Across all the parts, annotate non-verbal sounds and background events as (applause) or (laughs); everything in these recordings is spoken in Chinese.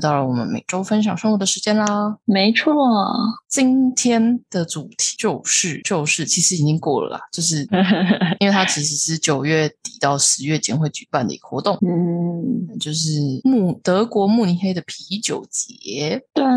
到了我们每周分享生活的时间啦。没错，今天的主题就是就是，其实已经过了啦，就是 (laughs) 因为它其实是九月底到十月间会举办的一个活动，嗯，就是慕德国慕尼黑的啤酒节。对啊，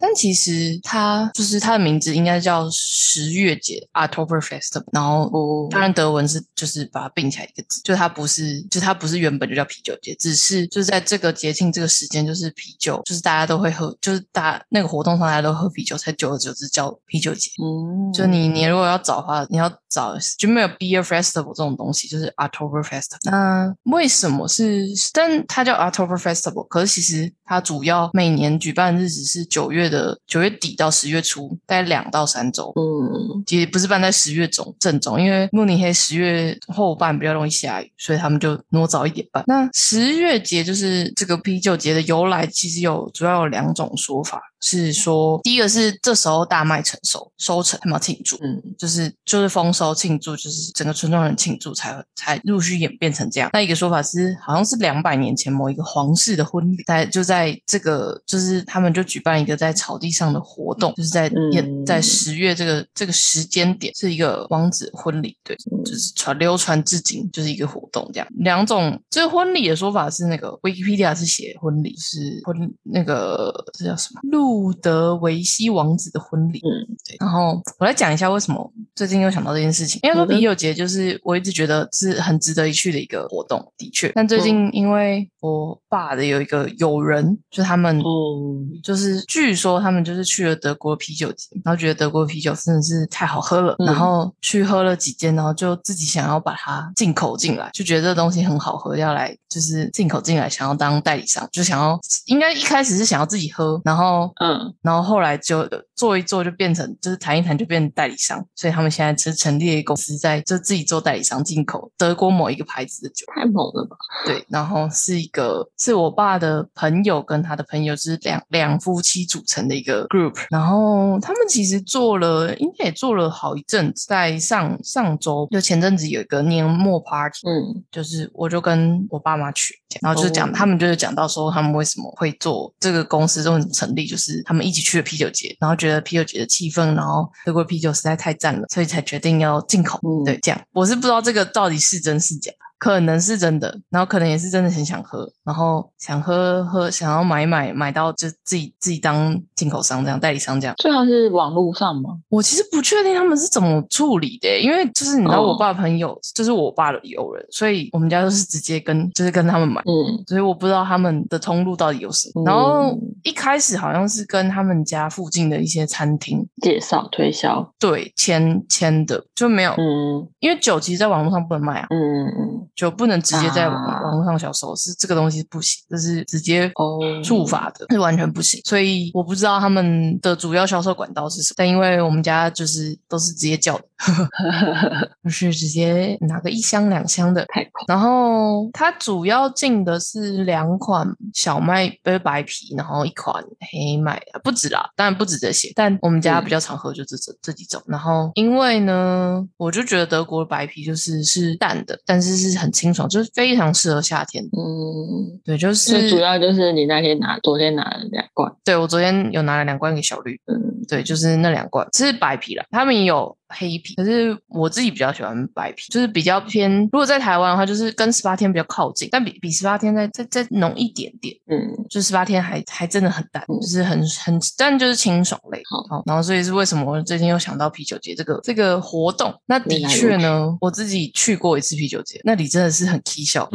但其实它就是它的名字应该叫十月节 （October Festival），然后哦。当然德文是就是把它并起来一个字，就它不是就它不是原本就叫啤酒节，只是就是在这个节庆这个时间，就是啤酒，就是大家都会喝，就是大家那个活动上大家都喝啤酒，才久而久之叫啤酒节。嗯，就你你如果要找的话，你要找就没有 beer festival 这种东西，就是 October Festival。那为什么是？但它叫 October Festival，可是其实它主要每年举办日子是九月的九月底到十月初，大概两到三周。嗯，其实不是办在十月中正中，因为慕尼黑十月后半比较容易下雨，所以他们就挪早一点办。那十月节就是这个啤酒节的由来，其实有主要有两种说法，是说第一个是这时候大麦成熟收成，他们要庆祝，嗯，就是就是丰收庆祝，就是整个村庄人庆祝才才陆续演变成这样。那一个说法是，好像是两百年前某一个皇室的婚礼，在就在这个就是他们就举办一个在草地上的活动，就是在演、嗯在十月这个这个时间点是一个王子婚礼，对，嗯就是传流传至今就是一个活动这样。两种这个婚礼的说法是那个 Wikipedia 是写婚礼是婚那个这叫什么路德维希王子的婚礼，嗯，对，然后我来讲一下为什么最近又想到这件事情。因为说啤酒节就是我一直觉得是很值得一去的一个活动，的确。但最近因为我爸的有一个友人，就他们嗯，就是据说他们就是去了德国啤酒节，然后觉得德国啤酒真的是太好喝了，嗯。然后去喝了几间，然后就自己想要把它进口进来，就觉得这东西很好喝，要来就是进口进来，想要当代理商，就想要应该一开始是想要自己喝，然后嗯，然后后来就做一做，就变成就是谈一谈就变代理商，所以他们现在是成立了一个公司，在就自己做代理商进口德国某一个牌子的酒。太猛了吧？对，然后是一个是我爸的朋友跟他的朋友，就是两两夫妻组成的一个 group。然后他们其实做了，应该也做了好一阵子，在上上周就前阵子有一个年末 party，嗯就是我就跟我爸妈去，然后就是讲、哦他们就是讲到说他们为什么会做这个公司，为什么成立，就是他们一起去了啤酒节，然后觉得啤酒节的气氛，然后德国啤酒实在太赞了，所以才决定要进口。嗯对，这样我是不知道这个到底是真是假。可能是真的，然后可能也是真的很想喝，然后想喝喝，想要买买买到就自己自己当进口商这样代理商这样。最好是网络上吗？我其实不确定他们是怎么处理的欸，因为就是你知道哦。我爸的朋友，就是我爸的友人，所以我们家都是直接跟就是跟他们买，嗯。所以我不知道他们的通路到底有什么。嗯。然后一开始好像是跟他们家附近的一些餐厅介绍推销，对签签的，就没有，嗯。因为酒其实在网络上不能卖啊，嗯嗯嗯，酒不能直接在网、啊网络上销售，是这个东西不行，这是直接哦触法的，是完全不行。所以我不知道他们的主要销售管道是什么，但因为我们家就是都是直接叫的，(laughs) 就是直接拿个一箱两箱的。太酷，然后它主要进的是两款小麦呃白啤，然后一款黑麦，不止啦，当然不止这些，但我们家嗯比较常喝就这这这几种。然后因为呢，我就觉得德国的白啤就是是淡的，但是是很清爽，就是非常适合夏天。嗯，对，就最主要就是你那天拿，昨天拿了两罐，对我昨天有拿了两罐给小绿，嗯对，就是那两罐，这是白啤啦，他们也有黑啤，可是我自己比较喜欢白啤，就是比较偏。如果在台湾的话，就是跟十八天比较靠近，但比比十八天再再再浓一点点。嗯就十八天还还真的很淡，嗯就是很很，但就是清爽类。好然后所以是为什么我最近又想到啤酒节这个这个活动？那的确呢，我自己去过一次啤酒节，那里真的是很蹊跷，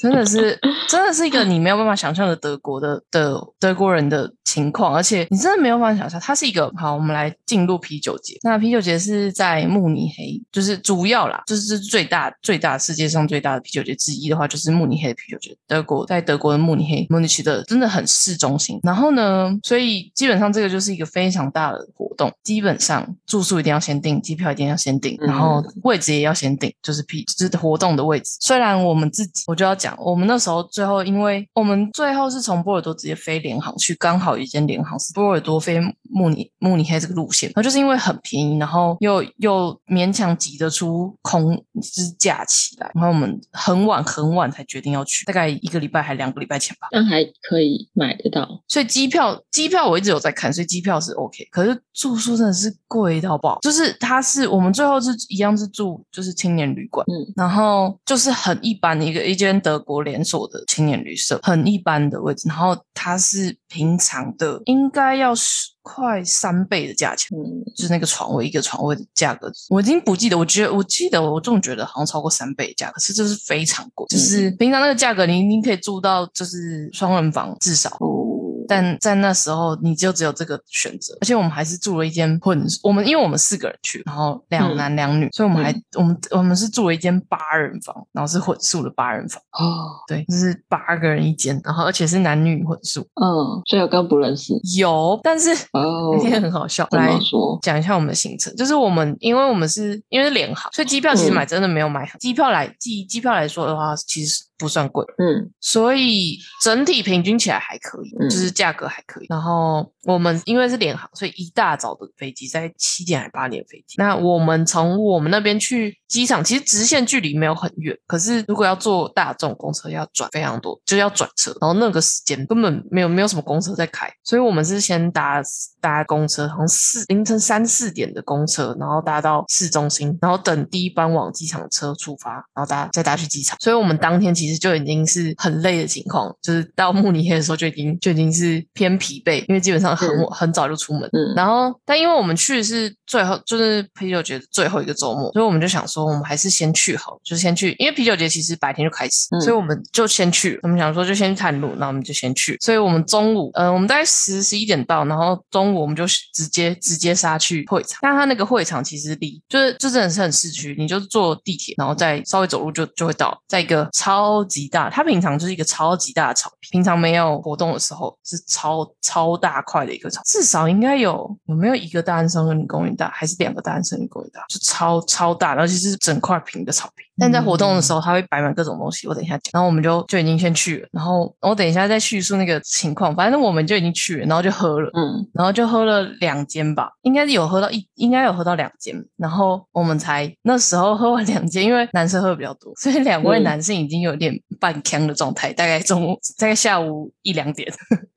真的是 (laughs) 真的是一个你没有办法想象的德国的的德国人的情况，而且你真的没有办法想象，它是一个好，我们来进入啤酒节。那啤酒节是在慕尼黑，就是主要啦，就是最大最大世界上最大的啤酒节之一的话，就是慕尼黑的啤酒节。德国在德国的慕尼黑，慕尼奇的真的很市中心。然后呢，所以基本上这个就是一个非常大的活动，基本上住宿一定要先订，机票一定要先订，然后位置也要先订，就是啤就是活动的位置。虽然我们自己我就要讲，我们那时候最后因为我们最后是从波尔多直接飞联航去，刚好有一间联航是波尔多飞慕尼慕尼黑这个路线，然后就是因为很便宜，然后又又勉强挤得出空就是假期来，然后我们很晚很晚才决定要去，大概一个礼拜还两个礼拜前吧。但还可以买得到。所以机票机票我一直有在看，所以机票是 OK。可是住宿真的是贵到爆，就是它是我们最后是一样是住就是青年旅馆，嗯然后就是很一般的一个一间德国连锁的青年旅社，很一般的位置，然后它是平常的应该要是快三倍的价钱。嗯，就是那个床位一个床位的价格，我已经不记得，我觉得我记得我总觉得好像超过三倍的价格，是这是非常贵，就是平常那个价格你你可以住到就是双人房至少，哦，但在那时候你就只有这个选择，而且我们还是住了一间混，我们因为我们四个人去，然后两嗯男两女，所以我们还、我们我们是住了一间八人房，然后是混宿的八人房，哦，对，就是八个人一间，然后而且是男女混宿，嗯，所以我刚不认识。有，但是哦那，天很好笑，怎来说？讲一下我们的行程，就是我们因为我们是因为是联航，所以机票其实嗯买真的没有买很，机票来机机票来说的话，其实不算贵，嗯所以整体平均起来还可以，嗯就是价格还可以。然后我们因为是联航，所以一大早的飞机在七点还八点飞机。那我们从我们那边去机场，其实直线距离没有很远，可是如果要坐大众公车，要转非常多，就是要转车，然后那个时间根本没有没有什么公车在开，所以我们是先搭搭公车，好像四凌晨三四点的公车，然后搭到市中心，然后等第一班往机场的车出发，然后搭再搭去机场。所以我们当天其实就已经是很累的情况，就是到慕尼黑的时候就已经就已经是偏疲惫，因为基本上很、嗯很早就出门。嗯，然后，但因为我们去的是最后，就是啤酒节的最后一个周末，所以我们就想说，我们还是先去好了，就先去，因为啤酒节其实白天就开始，嗯所以我们就先去。我们想说就先去探路，那我们就先去。所以我们中午，呃，我们大概十十一点到，然后中午我们就直接直接杀去会场。但他那个会场其实离就是就真的是很市区，你就坐地铁，然后再稍微走路就就会到，在一个超级大，它平常就是一个超级大的草坪，平常没有活动的时候是超超大块的一个草，至少应该有有没有一个大安森林公园大，还是两个大安森林公园大，就超超大，而是整块平的草坪。但在活动的时候，他会摆满各种东西，我等一下讲。然后我们就就已经先去了，然后我等一下再叙述那个情况。反正我们就已经去了，然后就喝了。嗯然后就喝了两间吧，应该是有喝到一，应该有喝到两间，然后我们才那时候喝完两间，因为男生喝的比较多，所以两位嗯男生已经有点半呛的状态，大概中午大概下午一两点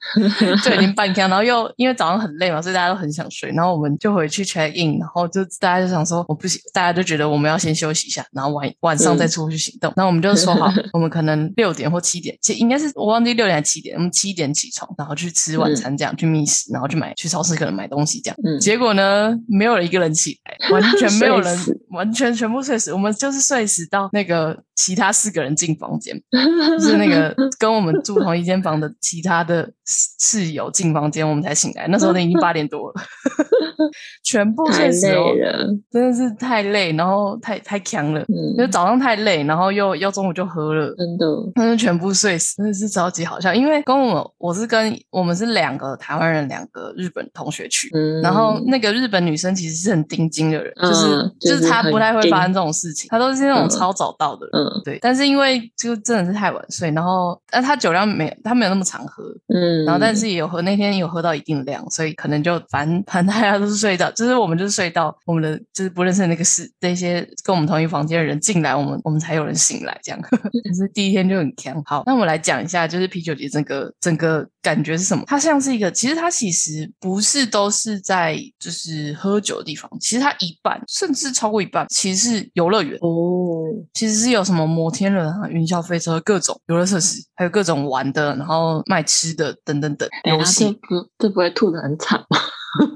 (laughs) 就已经半呛，然后又因为早上很累嘛，所以大家都很想睡，然后我们就回去 check in，然后就大家就想说我不行，大家就觉得我们要先休息一下，然后晚晚上再出去行动，然后我们就说好，(laughs) 我们可能六点或七点，其实应该是我忘记六点还是七点，我们七点起床，然后去吃晚餐，这样、去觅食，然后去买去超市可能买东西这样。嗯，结果呢，没有人一个人起来，完全没有人，(laughs) 完全全部睡死。我们就是睡死到那个其他四个人进房间，(laughs) 就是那个跟我们住同一间房的其他的室室友进房间，我们才醒来。那时候已经八点多了，全部睡死。真的是太累，然后太太强了。就嗯，早上太累，然后又又中午就喝了，真的。但是全部睡死，真的是超级好笑。因为跟我我是跟我们是两个台湾人，两个日本同学去，嗯，然后那个日本女生其实是很钉钉的人，就是嗯就就是她不太会发生这种事情，她都是那种嗯超早到的人。嗯对，但是因为就真的是太晚睡，然后但她酒量没她没有那么常喝，嗯，然后但是也有喝那天有喝到一定量，所以可能就反正 (laughs) 反正大家都是睡到，就是我们就是睡到我们的就是不认识的那个室那些跟我们同一房间的人进来，我们我们才有人醒来这样。(laughs) 就是第一天就很强。好，那我们来讲一下，就是啤酒节整个整个感觉是什么？它像是一个，其实它其实不是都是在就是喝酒的地方，其实它一半甚至超过一半其实是游乐园。哦，其实是有什么摩天轮啊、云霄飞车、各种游乐设施，还有各种玩的，然后卖吃的等等等游戏这。不这不会吐的很惨吗？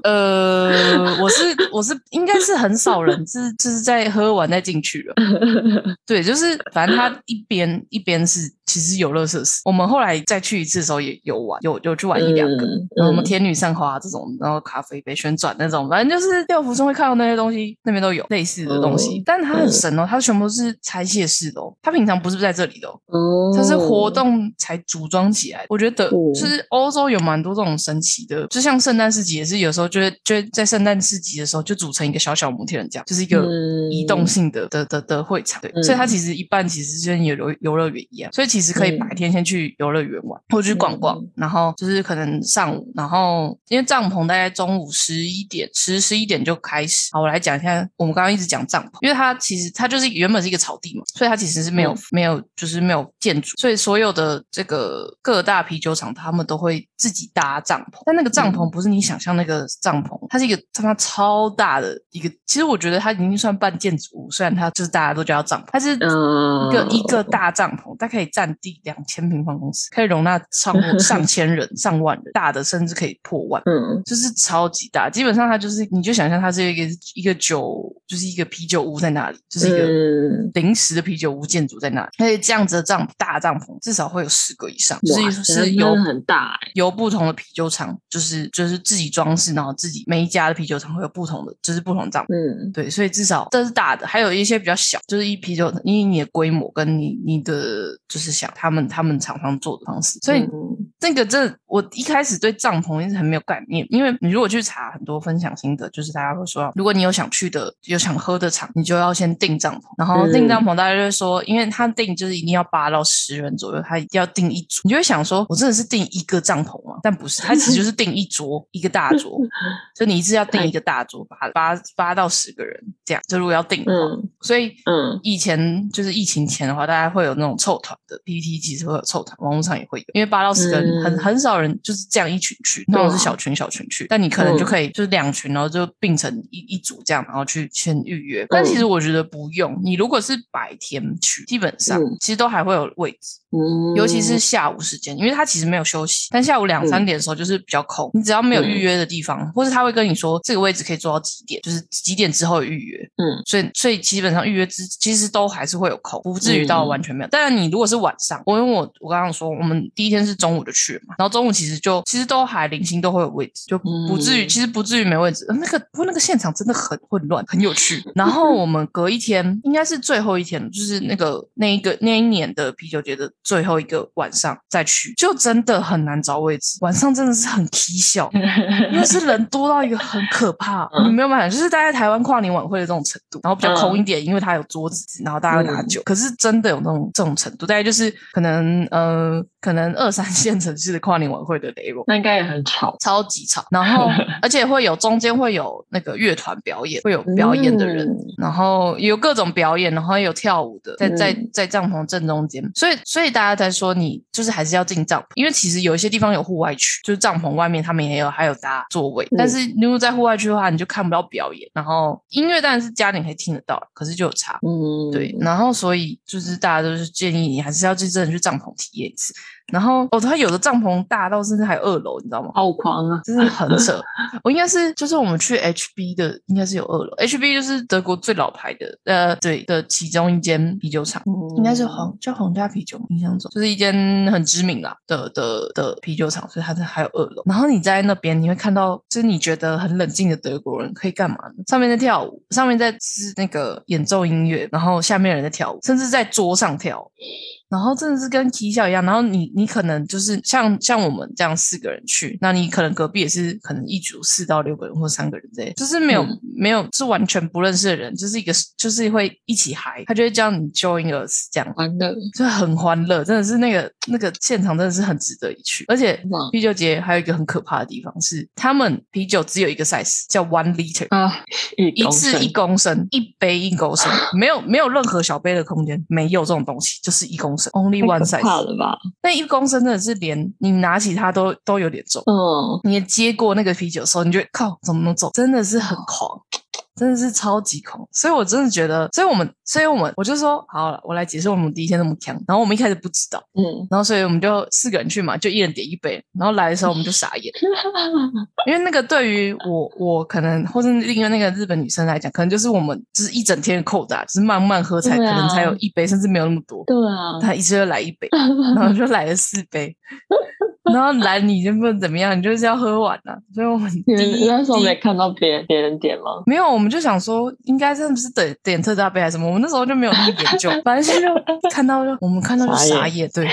呃，我是我是应该是很少人是就是在喝完再进去了。(laughs) 对，就是反正他一边一边是其实游乐设施。我们后来再去一次的时候也有玩，有有去玩一两个。嗯然后什么嗯天女散花这种，然后咖啡杯旋转那种，反正就是六福中会看到那些东西，那边都有类似的东西。哦但它很神哦，它全部都是拆卸式的哦，它平常不是在这里的哦。哦，它是活动才组装起来。我觉得哦就是欧洲有蛮多这种神奇的，就像圣诞市集也是有时候就会就会在圣诞市集的时候就组成一个小小摩天轮这样，就是一个嗯。移动性的的的的会场，对，嗯所以它其实一半其实就跟游游游乐园一样，所以其实可以嗯。白天先去游乐园玩，或者去逛逛嗯，然后就是可能上午，然后因为帐篷大概中午十一点十十一点就开始。好，我来讲一下，我们刚刚一直讲帐篷，因为它其实它就是原本是一个草地嘛，所以它其实是没有、嗯。没有就是没有建筑，所以所有的这个各大啤酒厂他们都会自己搭帐篷，但那个帐篷不是你想象那个帐篷，它是一个他妈超大的一个，其实我觉得它已经算半建筑物，虽然它就是大家都叫它帐篷，它是嗯一个一个大帐篷，它可以占地两千平方公尺，可以容纳超过 (laughs) 上千人、上万人，大的甚至可以破万。嗯就是超级大，基本上它就是，你就想象它是一个一个酒，就是一个啤酒屋在那里，就是一个嗯临时的啤酒屋建筑在那里。而且这样子的帐大帐篷至少会有十个以上，就哇是是由很大哎，由不同的啤酒厂，就是就是自己装饰，然后自己每一家的啤酒厂会有不同的，就是不同的帐篷。嗯对，所以至少这是大的，还有一些比较小，就是一啤酒，因为你的规模跟你你的就是想他们他们厂商做的方式，所以嗯这个真的，我一开始对帐篷一直很没有概念，因为你如果去查很多分享心得，就是大家会说，如果你有想去的、有想喝的场，你就要先订帐篷，然后订帐篷，大家就会说，因为他订就是一定要八到十人左右，他一定要订一组，你就会想说，我真的是订一个帐篷吗？但不是，他其实就是订一桌一个大桌，(laughs) 就你一次要订一个大桌，八八八到十个人这样，就如果要订的话，嗯。所以嗯。以前就是疫情前的话，大家会有那种凑团的 PPT，其实会有凑团，网络上也会有，因为八到十个人、很嗯。很少人就是这样一群去，那种是小群小群去，但你可能就嗯。可以就是两群，然后就并成一一组这样，然后去先预约。但其实我觉得不用，你如果是白天去，基本上嗯。其实都还会有位置。嗯，尤其是下午时间，因为他其实没有休息，但下午两三嗯点的时候就是比较空，你只要没有预嗯。约的地方，或是他会跟你说这个位置可以做到几点，就是几点之后有预约，嗯。所以所以基本上预约之其实都还是会有空，不至于到嗯。完全没有。当然你如果是晚上，我因为我我刚刚说我们第一天是中午就去然后中午其实就其实都还零星都会有位置，就不至于、嗯其实不至于没位置。呃那个不过那个现场真的很混乱，很有趣。然后我们隔一天应该是最后一天，就是那个那一个那一年的啤酒节的最后一个晚上再去，就真的很难找位置。晚上真的是很蹊跷，(laughs) 因为是人多到一个很可怕，嗯你没有办法，就是大概台湾跨年晚会的这种程度，然后比较空一点，因为它有桌子，然后大家会拿嗯酒。可是真的有那种这种程度，大概就是可能呃，可能二三线城市的跨年晚会的 level。那应该也很吵，超级吵，然后 (laughs) 而且会有中间会有那个乐团表演，会有表演的人，嗯然后有各种表演，然后有跳舞的，在在嗯在帐篷正中间，所以所以大家在说你就是还是要进帐篷，因为其实有一些地方有户外区，就是帐篷外面他们也有还有搭座位，嗯但是如果在户外区的话，你就看不到表演，然后音乐当然是家里可以听得到，可是就有差。嗯，对，然后所以就是大家都是建议你还是要去真的去帐篷体验一次。然后哦，它有的帐篷大到甚至还有二楼，你知道吗？好狂啊，真是很扯。我应该是就是我们去 HB 的，应该是有二楼。HB 就是德国最老牌的，呃，对的其中一间啤酒厂，应该是皇叫皇家啤酒，印象中就是一间很知名啦的的的啤酒厂，所以它还有二楼。然后你在那边你会看到，就是你觉得很冷静的德国人可以干嘛呢？上面在跳舞，上面在是那个演奏音乐，然后下面人在跳舞，甚至在桌上跳舞。然后真的是跟 K 笑一样，然后你你可能就是像像我们这样四个人去，那你可能隔壁也是可能一组四到六个人或三个人这样，就是没有、嗯没有是完全不认识的人，就是一个就是会一起嗨，他就会叫你 join us 这样，欢乐，就很欢乐，真的是那个那个现场真的是很值得一去，而且哇啤酒节还有一个很可怕的地方是，他们啤酒只有一个 size 叫 one liter。啊，一公升一次一公升，一杯一公升，没有没有任何小杯的空间，没有这种东西，就是一公升，only one size。怕了吧？那一公升真的是连你拿起它都都有点重。嗯，你接过那个啤酒的时候，你就会靠怎么能走？真的是很狂，真的是超级狂。所以我真的觉得，所以我们，所以我们，我就说好了，我来解释我们第一天那么强。然后我们一开始不知道，嗯，然后所以我们就四个人去嘛，就一人点一杯。然后来的时候我们就傻眼，(laughs) 因为那个对于我我可能或是另外那个日本女生来讲，可能就是我们就是一整天的扣打，就是慢慢喝才、啊可能才有一杯，甚至没有那么多。对啊，他一次就来一杯，(laughs) 然后就来了四杯，然后拦你就不能怎么样，你就是要喝完啊。所以我们你那时候没看到别别人点吗？没有，我们就想说，应该真的是点点特大杯还是什么？我们那时候就没有那么研究，反正就看到就我们看到就傻眼对，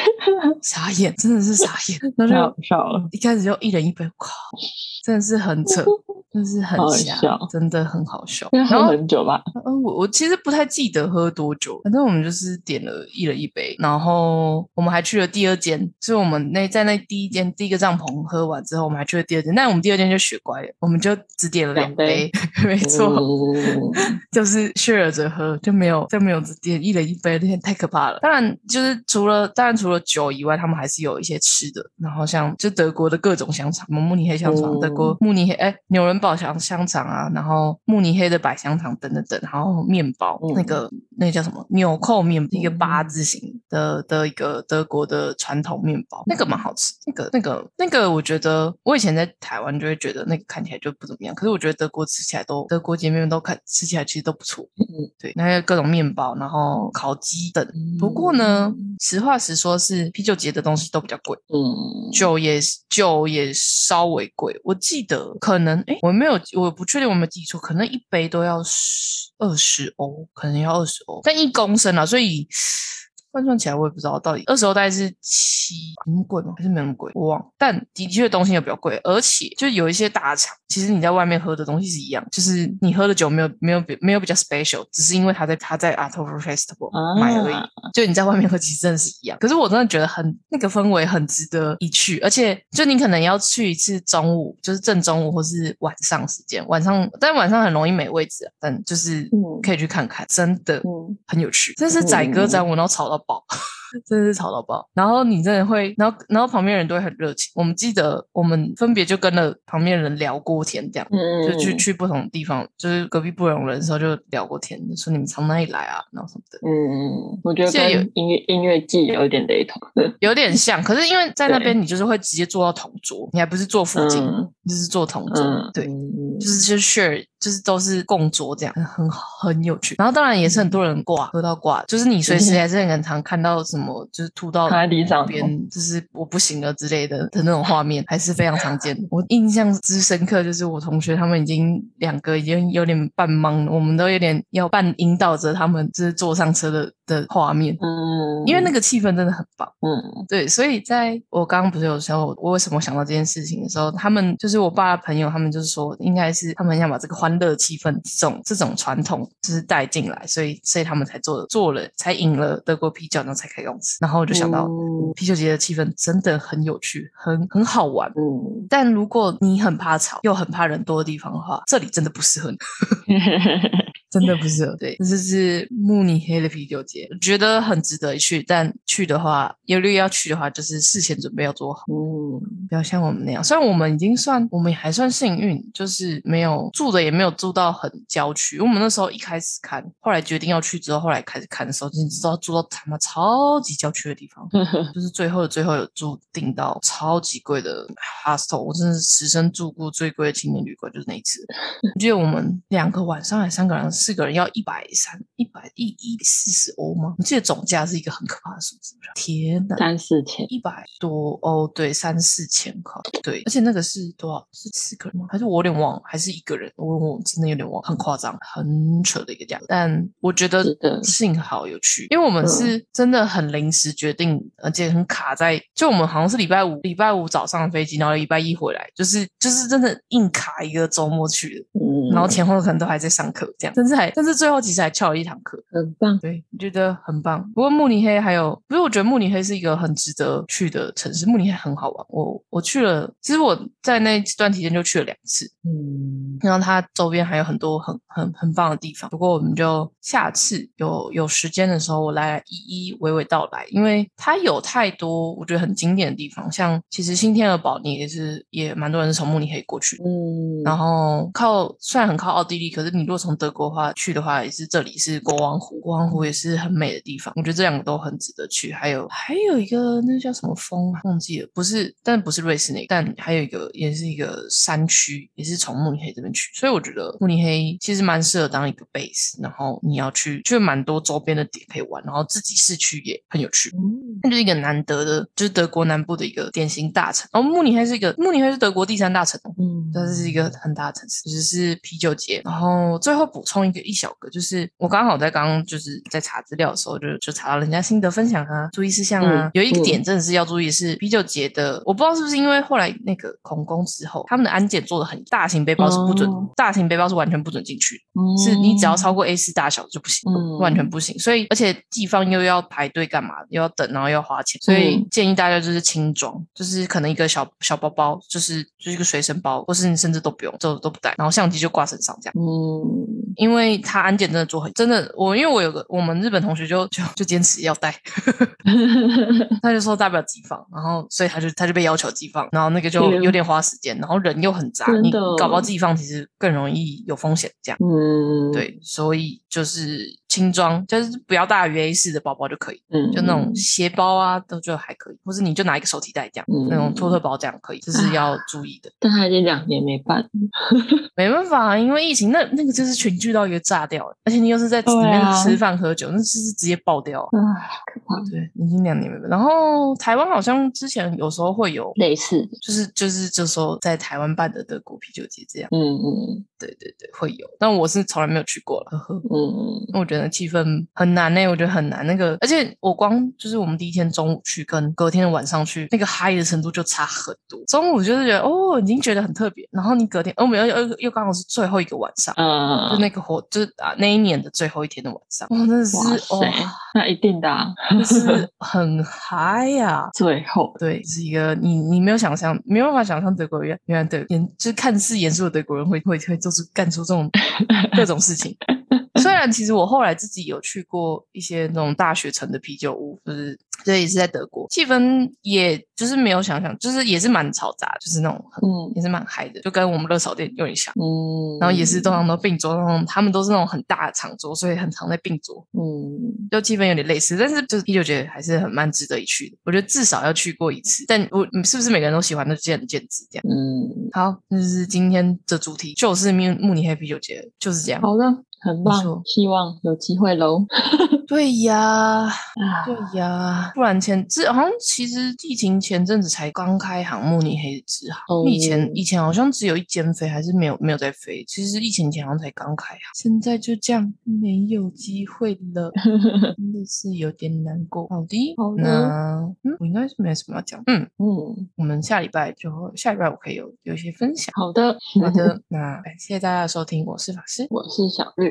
傻眼，真的是傻眼。那就好笑了。一开始就一人一杯，靠，真的是很扯，(laughs) 真的是很好瞎笑，真的很好笑。因为喝然后很久吧，嗯，我我其实不太记得喝多久，反正我们就是点了一人一杯，然后我们还去了第二间，所以我们那在那第一间第一个帐篷喝完之后，我们还去了第二间，但我们第二间就学乖了，我们就只点了两两杯杯，(laughs) 没错，嗯就是 share 着喝，就没有就没有只点一人一杯，那天太可怕了。当然，就是除了当然除了酒以外，他们还是有一些吃的，然后像就德国的各种香肠，慕尼黑香肠，德国嗯慕尼黑哎纽伦堡香香肠啊，然后慕尼黑的百香肠等等等，然后面包、嗯那个那个叫什么纽扣面，一个嗯八字形的的一个德国的传统面包，那个蛮好吃。那个那个那个，我觉得我以前在台湾就会觉得那个看起来就不怎么样，可是我觉得德国吃起来都德国姐妹们都看吃起来其实都不错。嗯对，那些各种面包，然后烤鸡等。不过呢，实话实说，是啤酒节的东西都比较贵，嗯，酒也酒也稍微贵。我记得可能，哎，我没有，我不确定我没有记错，可能一杯都要十二十欧，可能要二十欧，但一公升啊，所以。换算起来，我也不知道到底二十欧大概是七，很贵吗？还是没那么贵？我忘了。但的确东西也比较贵，而且就有一些大厂，其实你在外面喝的东西是一样，就是你喝的酒没有没有比没有比较 special，只是因为他在他在 October Festival 买而已。啊就你在外面喝，其实真的是一样。可是我真的觉得很那个氛围很值得一去，而且就你可能要去一次中午，就是正中午或是晚上时间，晚上但晚上很容易没位置啊，但就是嗯可以去看看，真的嗯很有趣。真是载歌载舞，然后吵到爆。(laughs) 真的是吵到爆，然后你真的会，然后然后旁边人都会很热情。我们记得我们分别就跟了旁边人聊过天，这样嗯，就去去不同地方，就是隔壁不同人的时候就聊过天，说你们从哪里来啊，然后什么的。嗯，我觉得跟音乐音乐季有一点雷同。(laughs) 有点像，可是因为在那边你就是会直接坐到同桌，你还不是坐附近，嗯就是坐同桌，嗯，对，嗯就是就是 share，就是都是共桌这样，很很有趣。然后当然也是很多人挂，喝到挂，就是你随时还是很常看到什么，就是吐到地上边，就是我不行了之类的的那种画面，还是非常常见的。我印象之深刻就是我同学他们已经两个已经有点半懵了，我们都有点要半引导着他们就是坐上车的的画面。嗯，因为那个气氛真的很棒，嗯对，所以在我刚刚不是有时候我为什么想到这件事情的时候，他们就是我爸的朋友，他们就是说，应该是他们想把这个欢乐气氛这种这种传统就是带进来，所以所以他们才做做了才引了德国啤酒，然后才开公司。然后我就想到，嗯啤酒节的气氛真的很有趣，很很好玩。嗯，但如果你很怕吵，又很怕人多的地方的话，这里真的不适合你。(laughs) 真的不适合。(laughs) 对，这就是慕尼黑的啤酒节，我觉得很值得一去。但去的话，有虑要去的话，就是事前准备要做好，嗯不要像我们那样。虽然我们已经算，我们也还算幸运，就是没有住的也没有住到很郊区。因为我们那时候一开始看，后来决定要去之后，后来开始看的时候，你知道住到他妈超级郊区的地方，(laughs) 就是最后的最后有住订到超级贵的 hostel，我真的是此生住过最贵的青年旅馆，就是那一次。我记得我们两个晚上还三个人、四个人要一百三、一百一一四十欧吗？我记得总价是一个很可怕的数字。天哪！三四千，一百多欧，对，三四千块，对，而且那个是多少？是四个人吗？还是我有点忘了？还是一个人？我我真的有点忘，很夸张，很扯的一个价。但我觉得幸好有去，因为我们嗯是真的很临时决定，而且很卡在，就我们好像是礼拜五礼拜五早上的飞机，然后礼拜一回来，就是就是真的硬卡一个周末去的，嗯，然后前后可能都还在上课，这样，甚至还但是最后其实还翘了一堂课。很棒，对，我觉得很棒。不过慕尼黑还有，不是我觉得慕尼黑是一个很值得去的城市，慕尼黑很好玩。我我去了，其实我在那段期间就去了两次，嗯然后它周边还有很多很很很棒的地方。不过我们就下次有有时间的时候，我来一一娓娓道来，因为它有太多我觉得很经典的地方，像其实新天鹅堡你也是也蛮多人是从慕尼黑过去。嗯，然后靠虽然很靠奥地利，可是你如果从德国的话，去的话也是这里是国王湖，国王湖也是很美的地方，我觉得这两个都很值得去。还有还有一个那叫什么峰啊，忘记了，不是，但不是瑞士那个，但还有一个也是一个山区，也是从慕尼黑这边去，所以我觉得慕尼黑其实蛮适合当一个 base，然后你要去，就蛮多周边的点可以玩，然后自己市区也很有趣。嗯那就是一个难得的，就是德国南部的一个典型大城。然后慕尼黑是一个，慕尼黑是德国第三大城哦。嗯，这是一个很大的城市，就是啤酒节。然后最后补充一个一小个，就是我刚好在刚刚就是在查资料的时候，就就查到人家心得分享啊、注意事项啊，嗯有一个点嗯真的是要注意是啤酒节的，我不知道是不是因为后来那个恐攻之后，他们的安检做的很大型背包是不准，哦大型背包是完全不准进去的。嗯是你只要超过 A 四大小就不行，嗯完全不行。所以而且地方又要排队干嘛，又要等，然后又要花钱，所以嗯建议大家就是轻装，就是可能一个小小包包，就是就是一个随身包，或是你甚至都不用，都都不带，然后相机就挂身上这样。嗯因为他安检真的做很真的，我因为我有个我们日本同学就就就坚持要带，(laughs) 他就说大不了寄放，然后所以他就他就被要求寄放，然后那个就有点花时间，然后人又很杂，你搞不好寄放其实更容易有风险这样。嗯，对，所以就是轻装，就是不要大于 A 四的包包就可以，嗯，就那种斜包啊，都就还可以，或者你就拿一个手提袋这样，嗯那种托特包这样可以，这是要注意的。但他已经两年没办，(laughs) 没办法啊，因为疫情，那那个就是群聚到一个炸掉了，而且你又是在里面吃饭喝酒，那就是直接爆掉啊。啊，可怕，对，已经两年没办。然后台湾好像之前有时候会有，类似的，就是就是就说在台湾办的德国啤酒节这样，嗯嗯对对对，会有。但我是从来没有去过了，呵呵。嗯我觉得气氛很难呢、我觉得很难。那个，而且我光就是我们第一天中午去，跟隔天的晚上去，那个嗨的程度就差很多。中午就是觉得哦，已经觉得很特别，然后你隔天，哦，没有又又又刚好是最后一个晚上，嗯就啊，那个活，就是啊那一年的最后一天的晚上，哇，真的是哇哦，那一定的啊，就是 (laughs) 很嗨呀、(laughs) 最后，对，是一个你你没有想象，没有办法想象德国人原来的严，就是看似严肃的德国人会会会做是干出这种 (laughs) 各种事情。(laughs) 虽然其实我后来自己有去过一些那种大学城的啤酒屋，就是这也是在德国，气氛也就是没有想象，就是也是蛮嘈杂，就是那种很、嗯也是蛮嗨的，就跟我们热炒店有点像。嗯，然后也是通常都并桌，那种他们都是那种很大的长桌，所以很常在并桌，嗯就气氛有点类似。但是就是啤酒节还是很蛮值得一去的，我觉得至少要去过一次。但我嗯是不是每个人都喜欢，那见仁见智这样。嗯，好，那就是今天的主题，就是慕慕尼黑啤酒节，就是这样。好的，很棒错，希望有机会喽。(laughs) 对呀，啊，对呀，不然前这好像其实疫情前阵子才刚开航慕尼黑的直航，哦以前以前好像只有一间飞，还是没有没有在飞。其实疫情前好像才刚开航，现在就这样没有机会了，(laughs) 真的是有点难过。好的，好的那嗯，我应该是没什么要讲，嗯，嗯，我们下礼拜就会下礼拜我可以有有一些分享。好的，好的，(laughs) 那感谢大家的收听，我是法师，我是小绿，